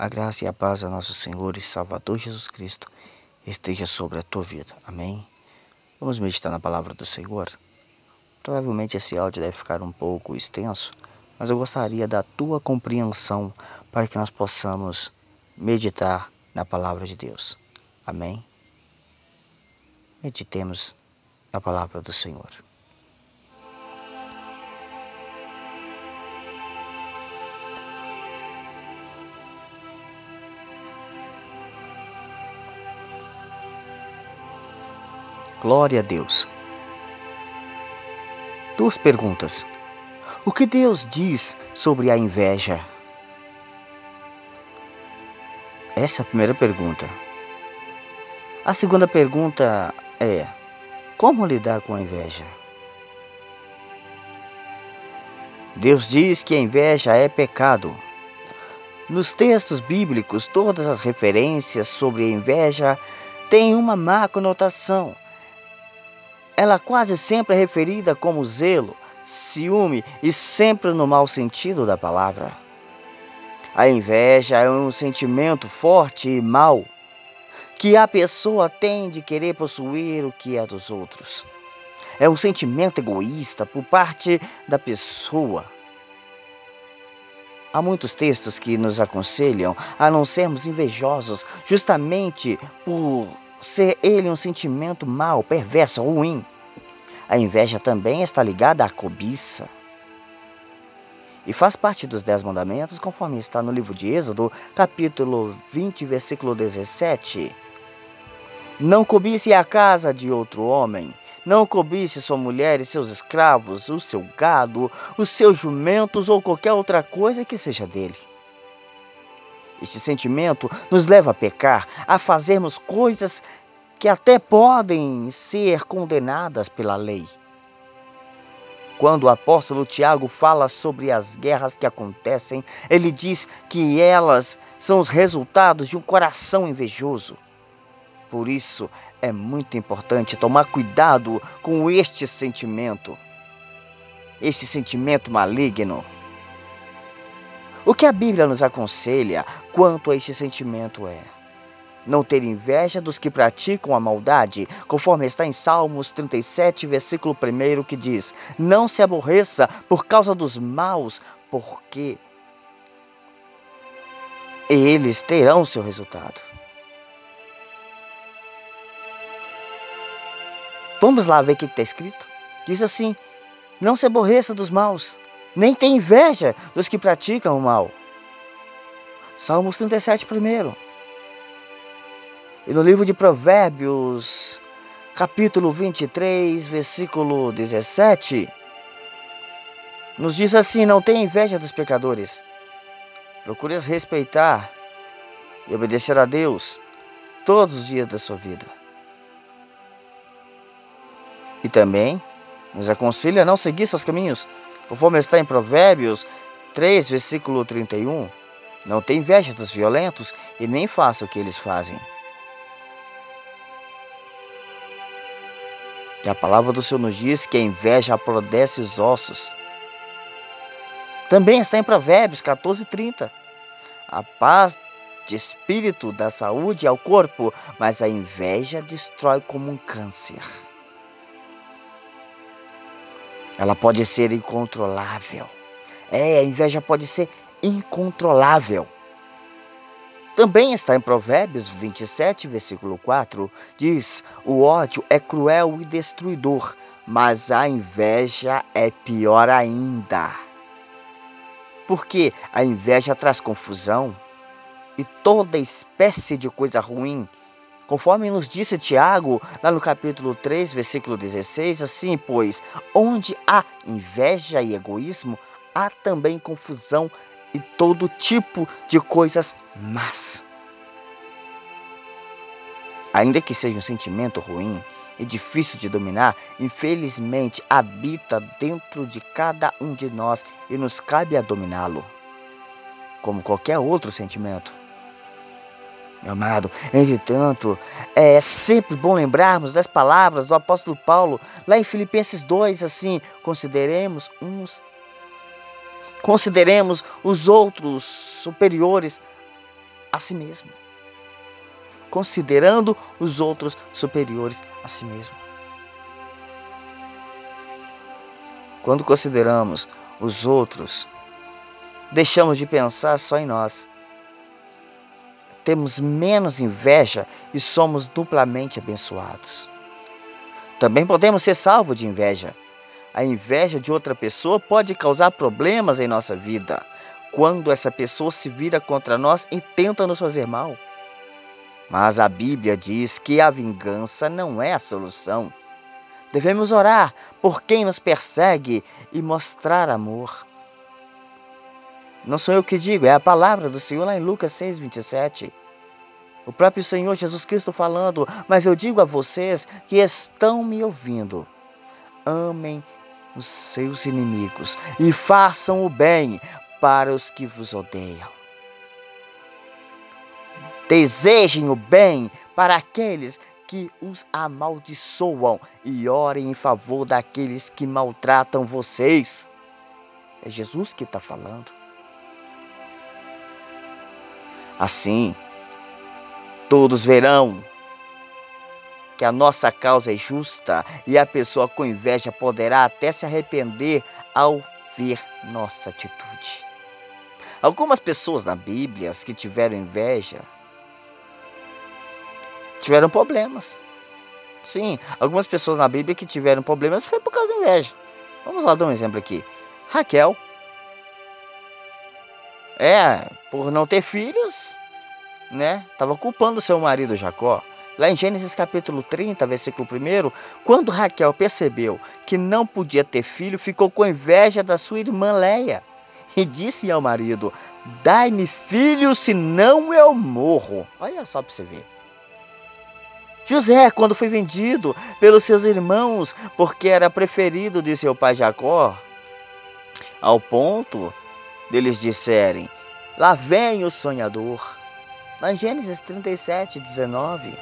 A graça e a paz do nosso Senhor e Salvador Jesus Cristo esteja sobre a tua vida. Amém? Vamos meditar na palavra do Senhor? Provavelmente esse áudio deve ficar um pouco extenso, mas eu gostaria da tua compreensão para que nós possamos meditar na palavra de Deus. Amém? Meditemos na palavra do Senhor. Glória a Deus. Duas perguntas. O que Deus diz sobre a inveja? Essa é a primeira pergunta. A segunda pergunta é: como lidar com a inveja? Deus diz que a inveja é pecado. Nos textos bíblicos, todas as referências sobre a inveja têm uma má conotação ela quase sempre é referida como zelo, ciúme e sempre no mau sentido da palavra. A inveja é um sentimento forte e mau que a pessoa tem de querer possuir o que é dos outros. É um sentimento egoísta por parte da pessoa. Há muitos textos que nos aconselham a não sermos invejosos, justamente por ser ele um sentimento mau, perverso, ruim. A inveja também está ligada à cobiça. E faz parte dos Dez Mandamentos, conforme está no livro de Êxodo, capítulo 20, versículo 17. Não cobice a casa de outro homem, não cobice sua mulher e seus escravos, o seu gado, os seus jumentos ou qualquer outra coisa que seja dele. Este sentimento nos leva a pecar, a fazermos coisas que até podem ser condenadas pela lei. Quando o apóstolo Tiago fala sobre as guerras que acontecem, ele diz que elas são os resultados de um coração invejoso. Por isso, é muito importante tomar cuidado com este sentimento, esse sentimento maligno. O que a Bíblia nos aconselha quanto a este sentimento é não ter inveja dos que praticam a maldade, conforme está em Salmos 37, versículo 1, que diz: Não se aborreça por causa dos maus, porque eles terão seu resultado. Vamos lá ver o que está escrito? Diz assim: Não se aborreça dos maus, nem tenha inveja dos que praticam o mal. Salmos 37, primeiro. E no livro de Provérbios, capítulo 23, versículo 17, nos diz assim: Não tenha inveja dos pecadores, procure respeitar e obedecer a Deus todos os dias da sua vida. E também nos aconselha a não seguir seus caminhos, conforme está em Provérbios 3, versículo 31. Não tenha inveja dos violentos e nem faça o que eles fazem. E a palavra do Senhor nos diz que a inveja aprodece os ossos. Também está em Provérbios 14, 30. A paz de espírito dá saúde ao corpo, mas a inveja destrói como um câncer. Ela pode ser incontrolável. É, a inveja pode ser incontrolável. Também está em Provérbios 27, versículo 4, diz: O ódio é cruel e destruidor, mas a inveja é pior ainda. Porque a inveja traz confusão e toda espécie de coisa ruim. Conforme nos disse Tiago, lá no capítulo 3, versículo 16, assim, pois, onde há inveja e egoísmo, há também confusão e todo tipo de coisas más. Ainda que seja um sentimento ruim e difícil de dominar, infelizmente habita dentro de cada um de nós e nos cabe a dominá-lo, como qualquer outro sentimento. Meu amado, entretanto, é sempre bom lembrarmos das palavras do apóstolo Paulo lá em Filipenses 2, assim, consideremos uns Consideremos os outros superiores a si mesmo, considerando os outros superiores a si mesmo. Quando consideramos os outros, deixamos de pensar só em nós. Temos menos inveja e somos duplamente abençoados. Também podemos ser salvos de inveja. A inveja de outra pessoa pode causar problemas em nossa vida, quando essa pessoa se vira contra nós e tenta nos fazer mal. Mas a Bíblia diz que a vingança não é a solução. Devemos orar por quem nos persegue e mostrar amor. Não sou eu que digo, é a palavra do Senhor lá em Lucas 6, 27. O próprio Senhor Jesus Cristo falando, mas eu digo a vocês que estão me ouvindo: amem os seus inimigos e façam o bem para os que vos odeiam. Desejem o bem para aqueles que os amaldiçoam e orem em favor daqueles que maltratam vocês. É Jesus que está falando. Assim, todos verão que a nossa causa é justa e a pessoa com inveja poderá até se arrepender ao ver nossa atitude. Algumas pessoas na Bíblia que tiveram inveja tiveram problemas. Sim, algumas pessoas na Bíblia que tiveram problemas foi por causa da inveja. Vamos lá dar um exemplo aqui. Raquel. É, por não ter filhos, né? Tava culpando seu marido Jacó. Lá em Gênesis capítulo 30, versículo 1, quando Raquel percebeu que não podia ter filho, ficou com inveja da sua irmã Leia e disse ao marido: Dai-me filho, senão eu morro. Olha só para você ver. José, quando foi vendido pelos seus irmãos, porque era preferido de seu pai Jacó, ao ponto deles disserem: Lá vem o sonhador. Em Gênesis 37, 19.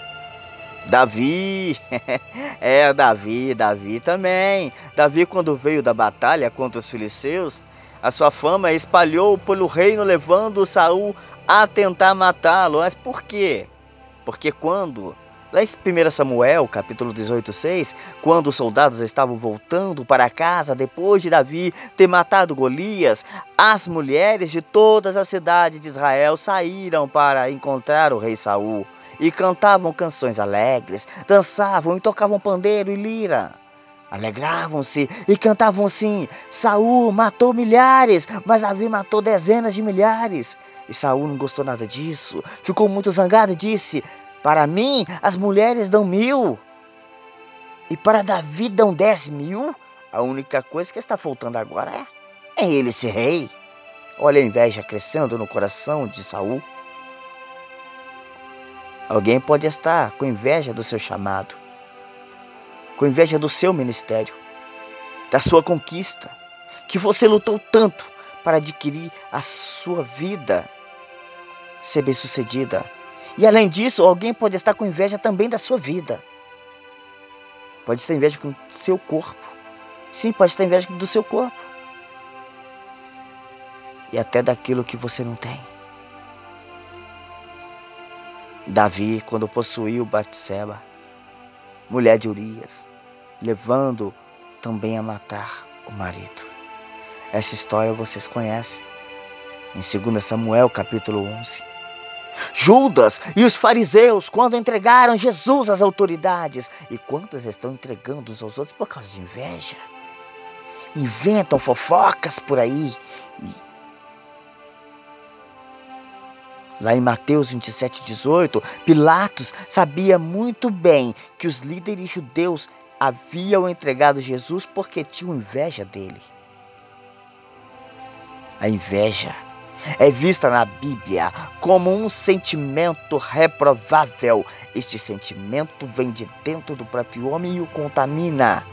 Davi, é Davi, Davi também. Davi, quando veio da batalha contra os filisteus, a sua fama espalhou pelo reino, levando Saul a tentar matá-lo. Mas por quê? Porque quando Lá em 1 Samuel, capítulo 18, 6, quando os soldados estavam voltando para casa depois de Davi ter matado Golias, as mulheres de todas as cidades de Israel saíram para encontrar o rei Saul e cantavam canções alegres, dançavam e tocavam pandeiro e lira. Alegravam-se e cantavam assim: Saul matou milhares, mas Davi matou dezenas de milhares. E Saul não gostou nada disso, ficou muito zangado e disse: para mim, as mulheres dão mil. E para Davi dão dez mil. A única coisa que está faltando agora é, é ele ser rei. Olha a inveja crescendo no coração de Saul. Alguém pode estar com inveja do seu chamado, com inveja do seu ministério, da sua conquista, que você lutou tanto para adquirir a sua vida ser bem-sucedida, e além disso, alguém pode estar com inveja também da sua vida. Pode estar inveja com seu corpo. Sim, pode estar inveja do seu corpo. E até daquilo que você não tem. Davi, quando possuiu Batseba, mulher de Urias, levando também a matar o marido. Essa história vocês conhecem. Em 2 Samuel, capítulo 11. Judas e os fariseus, quando entregaram Jesus às autoridades. E quantos estão entregando uns aos outros por causa de inveja? Inventam fofocas por aí. Lá em Mateus 27, 18, Pilatos sabia muito bem que os líderes judeus haviam entregado Jesus porque tinham inveja dele. A inveja é vista na Bíblia como um sentimento reprovável. Este sentimento vem de dentro do próprio homem e o contamina.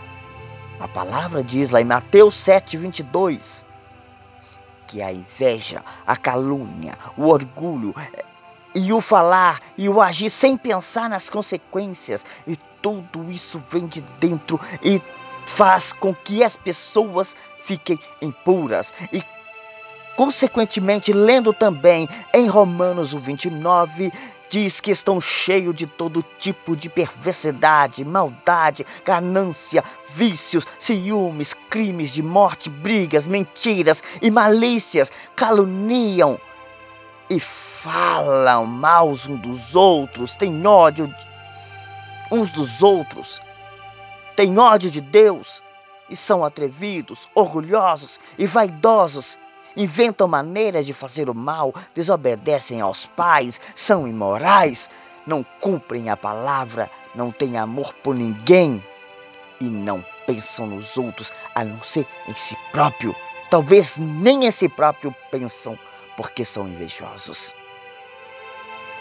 A palavra diz lá em Mateus 7, 22 que a inveja, a calúnia, o orgulho e o falar e o agir sem pensar nas consequências, e tudo isso vem de dentro e faz com que as pessoas fiquem impuras e Consequentemente, lendo também em Romanos 29, diz que estão cheios de todo tipo de perversidade, maldade, ganância, vícios, ciúmes, crimes de morte, brigas, mentiras e malícias, caluniam e falam mal uns dos outros, têm ódio uns dos outros, têm ódio de Deus e são atrevidos, orgulhosos e vaidosos inventam maneiras de fazer o mal, desobedecem aos pais, são imorais, não cumprem a palavra, não têm amor por ninguém e não pensam nos outros a não ser em si próprio. Talvez nem em si próprio pensam, porque são invejosos.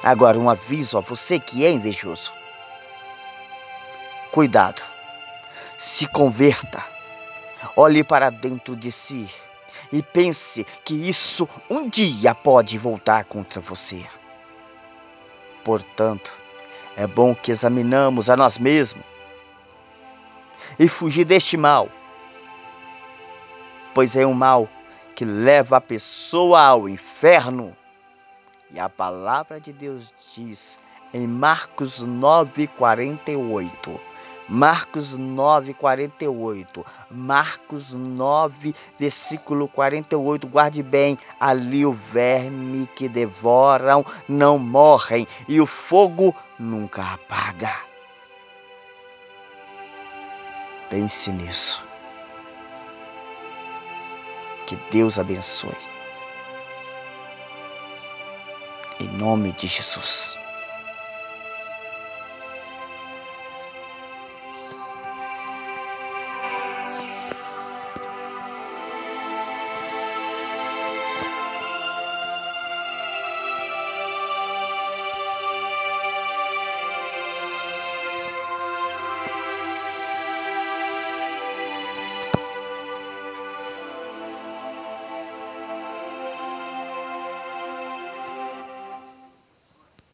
Agora, um aviso a você que é invejoso: cuidado, se converta, olhe para dentro de si e pense que isso um dia pode voltar contra você. Portanto, é bom que examinamos a nós mesmos e fugir deste mal, pois é um mal que leva a pessoa ao inferno. E a palavra de Deus diz em Marcos 9:48 Marcos 9, 48. Marcos 9, versículo 48. Guarde bem: ali o verme que devoram não morrem, e o fogo nunca apaga. Pense nisso. Que Deus abençoe. Em nome de Jesus.